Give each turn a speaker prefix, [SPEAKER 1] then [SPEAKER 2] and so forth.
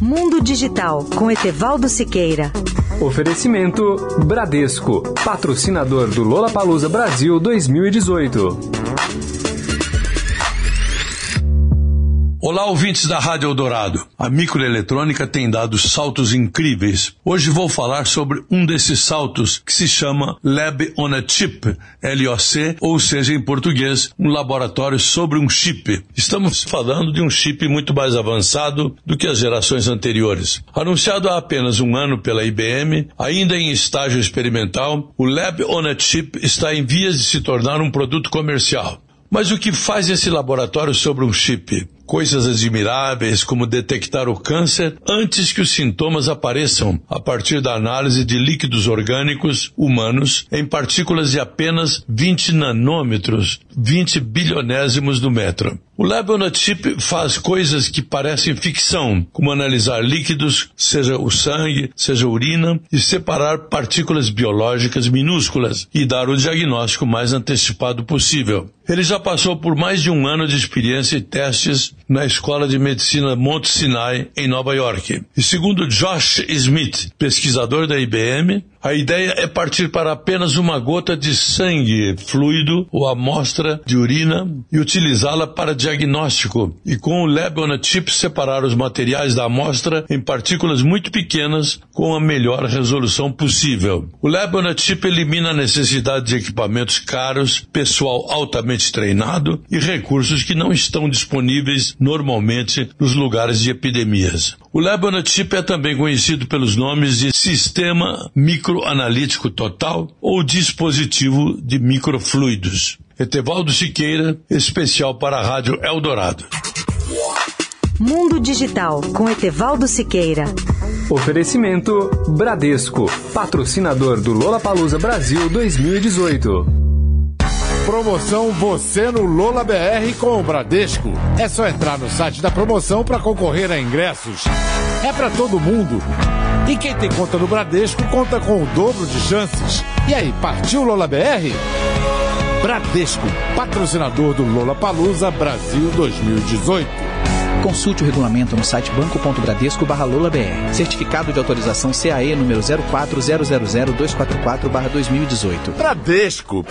[SPEAKER 1] Mundo Digital com Etevaldo Siqueira.
[SPEAKER 2] Oferecimento Bradesco, patrocinador do Lola Palusa Brasil 2018.
[SPEAKER 3] Olá, ouvintes da Rádio Eldorado. A microeletrônica tem dado saltos incríveis. Hoje vou falar sobre um desses saltos que se chama Lab on a Chip, LOC, ou seja, em português, um laboratório sobre um chip. Estamos falando de um chip muito mais avançado do que as gerações anteriores. Anunciado há apenas um ano pela IBM, ainda em estágio experimental, o Lab on a Chip está em vias de se tornar um produto comercial. Mas o que faz esse laboratório sobre um chip? Coisas admiráveis como detectar o câncer antes que os sintomas apareçam a partir da análise de líquidos orgânicos humanos em partículas de apenas 20 nanômetros, 20 bilionésimos do metro. O Lab on a Chip faz coisas que parecem ficção, como analisar líquidos, seja o sangue, seja a urina, e separar partículas biológicas minúsculas e dar o diagnóstico mais antecipado possível. Ele já passou por mais de um ano de experiência e testes na Escola de Medicina Mount Sinai, em Nova York. E segundo Josh Smith, pesquisador da IBM, a ideia é partir para apenas uma gota de sangue, fluido ou amostra de urina e utilizá-la para diagnóstico e com o Lab on a Chip separar os materiais da amostra em partículas muito pequenas com a melhor resolução possível. O Lab on a Chip elimina a necessidade de equipamentos caros, pessoal altamente treinado e recursos que não estão disponíveis normalmente nos lugares de epidemias. O Chip é também conhecido pelos nomes de Sistema Micro microanalítico total ou dispositivo de microfluidos. Etevaldo Siqueira, especial para a Rádio Eldorado.
[SPEAKER 1] Mundo Digital com Etevaldo Siqueira.
[SPEAKER 2] Oferecimento Bradesco, patrocinador do Lola Palusa Brasil 2018.
[SPEAKER 4] Promoção Você no Lola BR com o Bradesco. É só entrar no site da promoção para concorrer a ingressos. É para todo mundo. E quem tem conta no Bradesco conta com o dobro de chances. E aí, partiu Lola BR? Bradesco, patrocinador do Lola Palusa Brasil 2018.
[SPEAKER 5] Consulte o regulamento no site banco.bradesco BR. Certificado de autorização CAE número 04000244 2018.
[SPEAKER 4] Bradesco.